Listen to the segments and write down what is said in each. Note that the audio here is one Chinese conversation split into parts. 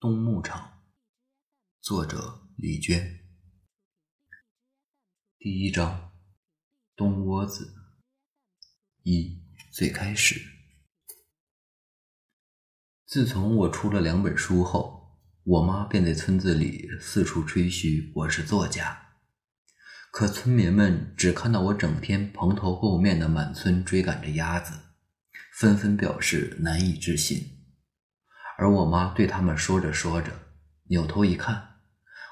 东牧场，作者李娟。第一章，东窝子。一最开始，自从我出了两本书后，我妈便在村子里四处吹嘘我是作家。可村民们只看到我整天蓬头垢面的满村追赶着鸭子，纷纷表示难以置信。而我妈对他们说着说着，扭头一看，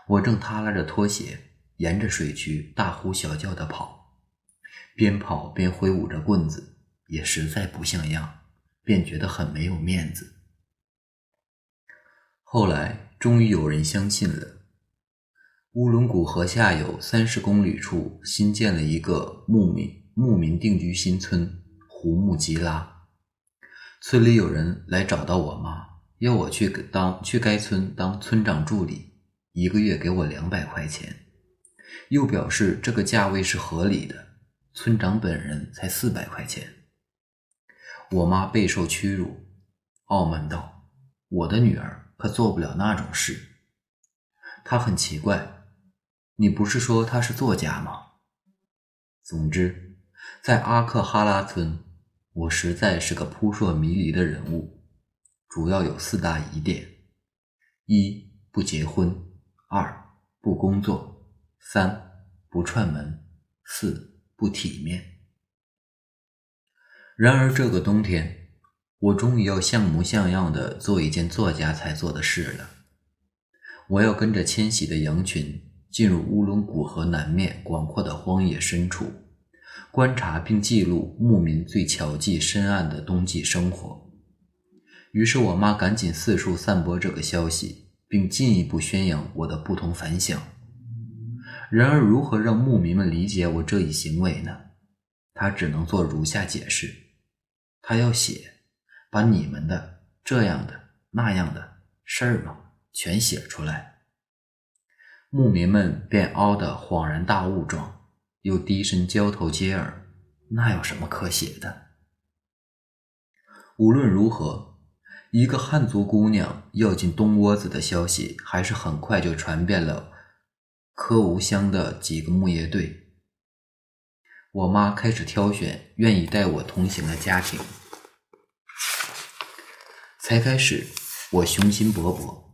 我正耷拉着拖鞋，沿着水渠大呼小叫地跑，边跑边挥舞着棍子，也实在不像样，便觉得很没有面子。后来终于有人相信了。乌伦古河下游三十公里处新建了一个牧民牧民定居新村——胡木吉拉。村里有人来找到我妈。要我去当去该村当村长助理，一个月给我两百块钱，又表示这个价位是合理的。村长本人才四百块钱。我妈备受屈辱，傲慢道：“我的女儿可做不了那种事。”她很奇怪：“你不是说她是作家吗？”总之，在阿克哈拉村，我实在是个扑朔迷离的人物。主要有四大疑点：一不结婚，二不工作，三不串门，四不体面。然而这个冬天，我终于要像模像样的做一件作家才做的事了。我要跟着迁徙的羊群进入乌伦古河南面广阔的荒野深处，观察并记录牧民最巧记深暗的冬季生活。于是我妈赶紧四处散播这个消息，并进一步宣扬我的不同凡响。然而，如何让牧民们理解我这一行为呢？她只能做如下解释：她要写，把你们的这样的那样的事儿嘛，全写出来。牧民们便嗷的恍然大悟状，又低声交头接耳：“那有什么可写的？”无论如何。一个汉族姑娘要进东窝子的消息，还是很快就传遍了柯吴乡的几个牧业队。我妈开始挑选愿意带我同行的家庭。才开始，我雄心勃勃，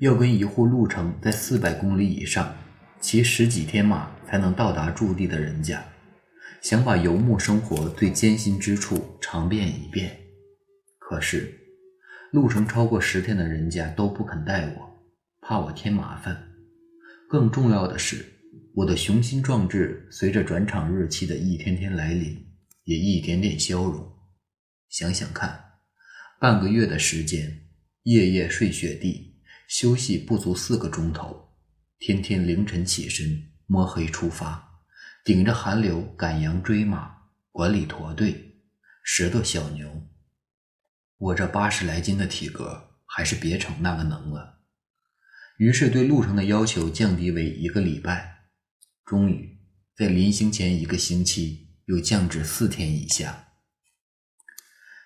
要跟一户路程在四百公里以上、骑十几天马才能到达驻地的人家，想把游牧生活最艰辛之处尝遍一遍。可是。路程超过十天的人家都不肯带我，怕我添麻烦。更重要的是，我的雄心壮志随着转场日期的一天天来临，也一点点消融。想想看，半个月的时间，夜夜睡雪地，休息不足四个钟头，天天凌晨起身，摸黑出发，顶着寒流赶羊追马，管理驼队，拾掇小牛。我这八十来斤的体格，还是别逞那个能了。于是对路程的要求降低为一个礼拜，终于在临行前一个星期又降至四天以下。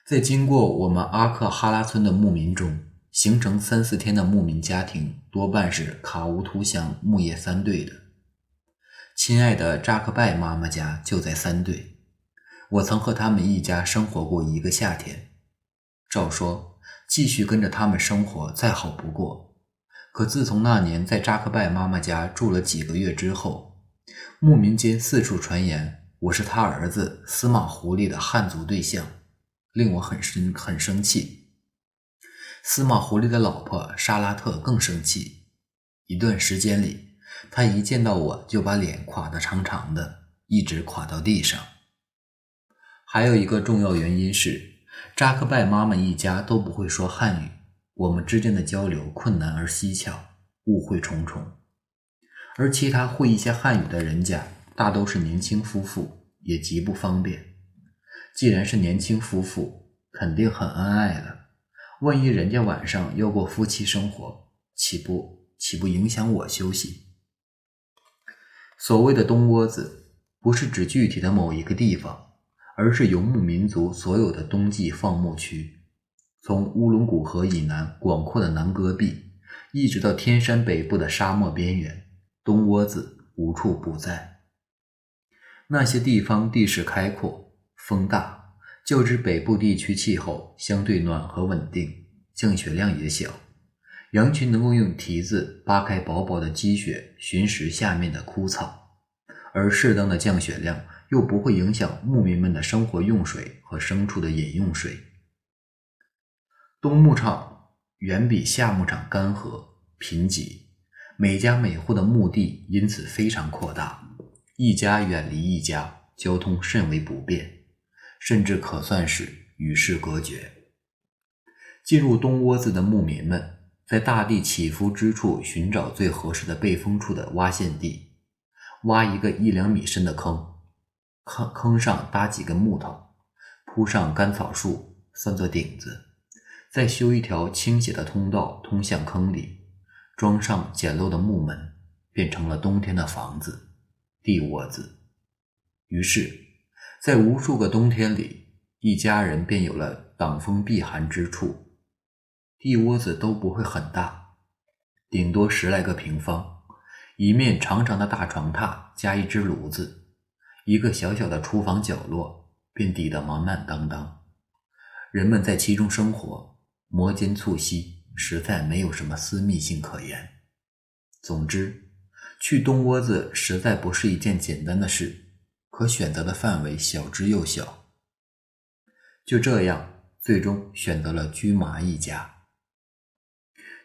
在经过我们阿克哈拉村的牧民中，行程三四天的牧民家庭多半是卡乌图乡牧业三队的。亲爱的扎克拜妈妈家就在三队，我曾和他们一家生活过一个夏天。照说，继续跟着他们生活再好不过。可自从那年在扎克拜妈妈家住了几个月之后，牧民间四处传言我是他儿子司马狐狸的汉族对象，令我很生很生气。司马狐狸的老婆沙拉特更生气。一段时间里，他一见到我就把脸垮得长长的，一直垮到地上。还有一个重要原因是。扎克拜妈妈一家都不会说汉语，我们之间的交流困难而蹊跷，误会重重。而其他会一些汉语的人家，大都是年轻夫妇，也极不方便。既然是年轻夫妇，肯定很恩爱了。万一人家晚上要过夫妻生活，岂不岂不影响我休息？所谓的东窝子，不是指具体的某一个地方。而是游牧民族所有的冬季放牧区，从乌伦古河以南广阔的南戈壁，一直到天山北部的沙漠边缘，冬窝子无处不在。那些地方地势开阔，风大，较之北部地区气候相对暖和稳定，降雪量也小。羊群能够用蹄子扒开薄薄的积雪，寻食下面的枯草，而适当的降雪量又不会影响牧民们的生活用水和牲畜的饮用水。冬牧场远比夏牧场干涸贫瘠，每家每户的牧地因此非常扩大，一家远离一家，交通甚为不便，甚至可算是与世隔绝。进入冬窝子的牧民们。在大地起伏之处寻找最合适的背风处的挖陷地，挖一个一两米深的坑，坑坑上搭几根木头，铺上干草树算作顶子，再修一条倾斜的通道通向坑里，装上简陋的木门，变成了冬天的房子——地窝子。于是，在无数个冬天里，一家人便有了挡风避寒之处。地窝子都不会很大，顶多十来个平方，一面长长的大床榻加一只炉子，一个小小的厨房角落便抵得满满当当。人们在其中生活，摩肩促膝，实在没有什么私密性可言。总之，去东窝子实在不是一件简单的事，可选择的范围小之又小。就这样，最终选择了居麻一家。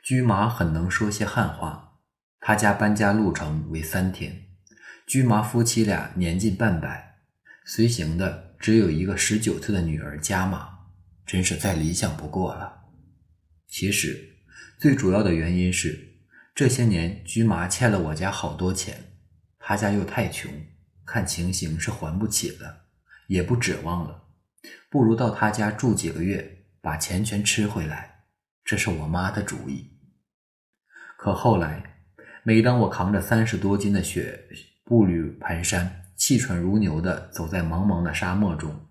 驹麻很能说些汉话，他家搬家路程为三天。驹麻夫妻俩年近半百，随行的只有一个十九岁的女儿加玛，真是再理想不过了。其实，最主要的原因是这些年驹麻欠了我家好多钱，他家又太穷，看情形是还不起了，也不指望了，不如到他家住几个月，把钱全吃回来。这是我妈的主意。可后来，每当我扛着三十多斤的雪，步履蹒跚、气喘如牛地走在茫茫的沙漠中，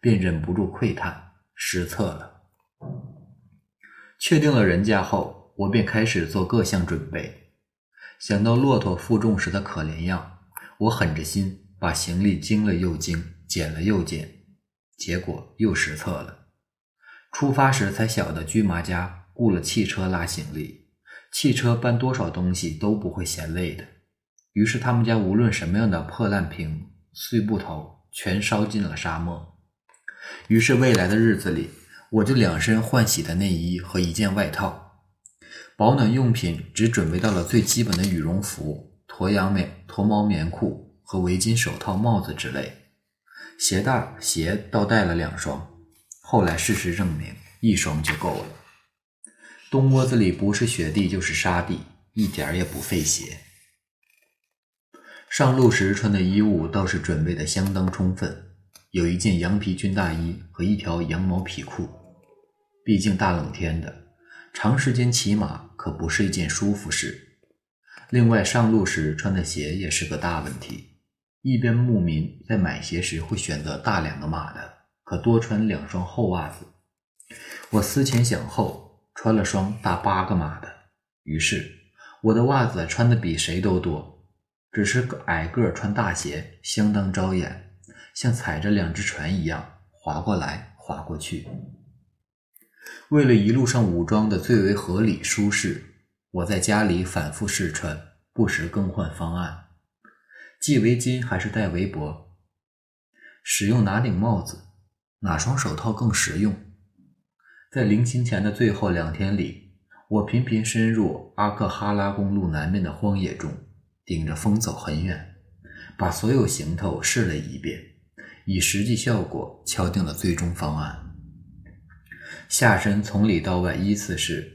便忍不住喟叹：失策了。确定了人家后，我便开始做各项准备。想到骆驼负重时的可怜样，我狠着心把行李精了又精，减了又减，结果又失策了。出发时才晓得，驹麻家雇了汽车拉行李。汽车搬多少东西都不会嫌累的，于是他们家无论什么样的破烂瓶、碎布头，全烧进了沙漠。于是未来的日子里，我就两身换洗的内衣和一件外套，保暖用品只准备到了最基本的羽绒服、驼羊棉、驼毛棉裤和围巾、手套、帽子之类。鞋带、鞋倒带了两双，后来事实证明，一双就够了。冬窝子里不是雪地就是沙地，一点也不费鞋。上路时穿的衣物倒是准备的相当充分，有一件羊皮军大衣和一条羊毛皮裤。毕竟大冷天的，长时间骑马可不是一件舒服事。另外，上路时穿的鞋也是个大问题。一边牧民在买鞋时会选择大两个码的，可多穿两双厚袜子。我思前想后。穿了双大八个码的，于是我的袜子穿的比谁都多。只是个矮个儿穿大鞋相当招眼，像踩着两只船一样划过来划过去。为了一路上武装的最为合理舒适，我在家里反复试穿，不时更换方案。系围巾还是戴围脖？使用哪顶帽子？哪双手套更实用？在临行前的最后两天里，我频频深入阿克哈拉公路南面的荒野中，顶着风走很远，把所有行头试了一遍，以实际效果敲定了最终方案。下身从里到外依次是：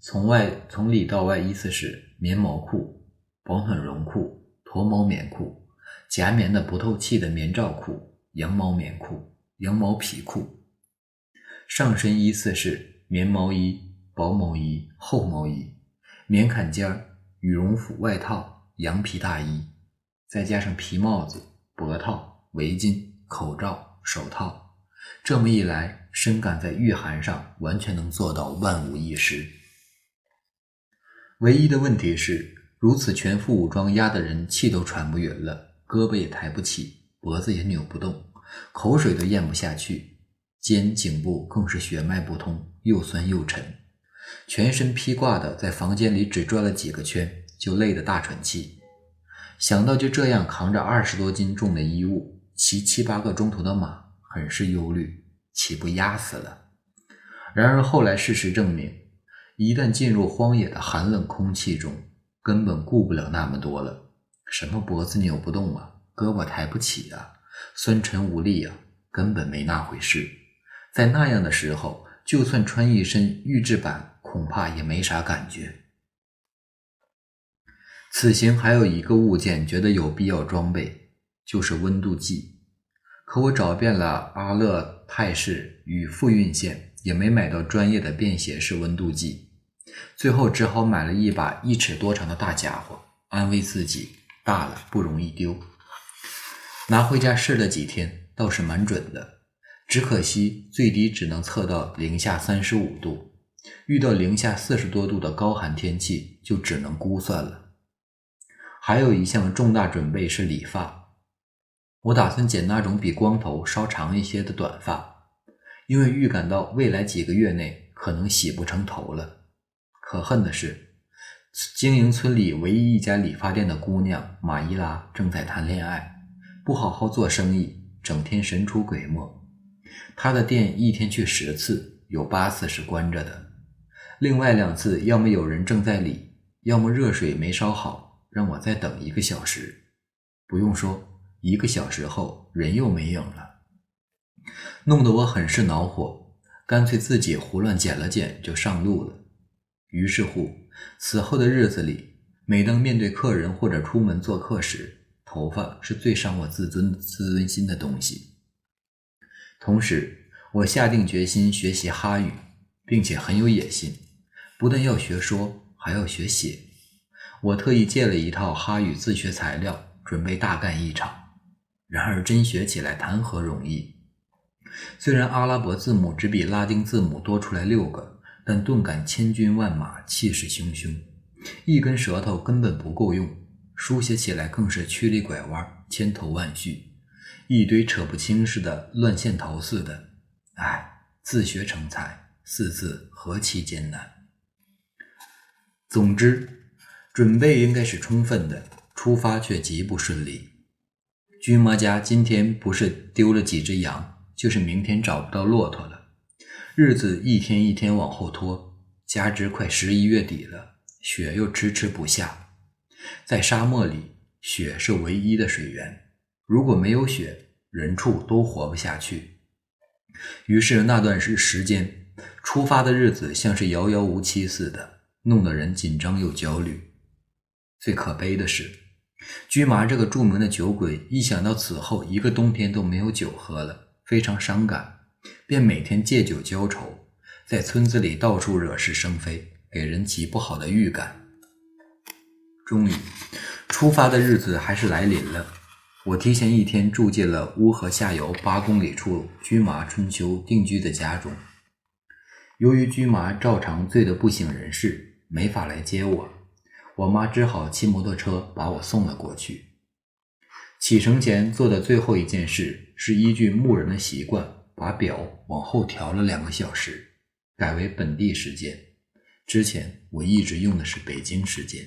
从外从里到外依次是棉毛裤、保暖绒裤、驼毛棉裤、夹棉的不透气的棉罩裤、羊毛棉裤、羊毛皮裤。上身依次是棉毛衣、薄毛衣、厚毛衣、棉坎肩儿、羽绒服外套、羊皮大衣，再加上皮帽子、脖套、围巾、口罩、手套，这么一来，深感在御寒上完全能做到万无一失。唯一的问题是，如此全副武装压得人气都喘不匀了，胳膊也抬不起，脖子也扭不动，口水都咽不下去，肩颈部更是血脉不通，又酸又沉，全身披挂的在房间里只转了几个圈，就累得大喘气。想到就这样扛着二十多斤重的衣物，骑七八个钟头的马，很是忧虑，岂不压死了？然而后来事实证明，一旦进入荒野的寒冷空气中，根本顾不了那么多了。什么脖子扭不动啊，胳膊抬不起啊，酸沉无力啊，根本没那回事。在那样的时候，就算穿一身预制板，恐怕也没啥感觉。此行还有一个物件，觉得有必要装备，就是温度计。可我找遍了阿勒泰市与富蕴县，也没买到专业的便携式温度计。最后只好买了一把一尺多长的大家伙，安慰自己大了不容易丢。拿回家试了几天，倒是蛮准的，只可惜最低只能测到零下三十五度，遇到零下四十多度的高寒天气，就只能估算了。还有一项重大准备是理发，我打算剪那种比光头稍长一些的短发，因为预感到未来几个月内可能洗不成头了。可恨的是，经营村里唯一一家理发店的姑娘马伊拉正在谈恋爱，不好好做生意，整天神出鬼没。她的店一天去十次，有八次是关着的，另外两次要么有人正在理，要么热水没烧好。让我再等一个小时，不用说，一个小时后人又没影了，弄得我很是恼火，干脆自己胡乱剪了剪就上路了。于是乎，此后的日子里，每当面对客人或者出门做客时，头发是最伤我自尊自尊心的东西。同时，我下定决心学习哈语，并且很有野心，不但要学说，还要学写。我特意借了一套哈语自学材料，准备大干一场。然而真学起来谈何容易？虽然阿拉伯字母只比拉丁字母多出来六个，但顿感千军万马，气势汹汹，一根舌头根本不够用，书写起来更是曲里拐弯，千头万绪，一堆扯不清似的，乱线头似的。唉，自学成才，四字何其艰难。总之。准备应该是充分的，出发却极不顺利。军妈家今天不是丢了几只羊，就是明天找不到骆驼了。日子一天一天往后拖，加之快十一月底了，雪又迟迟不下。在沙漠里，雪是唯一的水源，如果没有雪，人畜都活不下去。于是那段时时间，出发的日子像是遥遥无期似的，弄得人紧张又焦虑。最可悲的是，驹麻这个著名的酒鬼，一想到此后一个冬天都没有酒喝了，非常伤感，便每天借酒浇愁，在村子里到处惹是生非，给人极不好的预感。终于，出发的日子还是来临了。我提前一天住进了乌河下游八公里处驹麻春秋定居的家中。由于军麻照常醉得不省人事，没法来接我。我妈只好骑摩托车把我送了过去。启程前做的最后一件事是依据牧人的习惯，把表往后调了两个小时，改为本地时间。之前我一直用的是北京时间。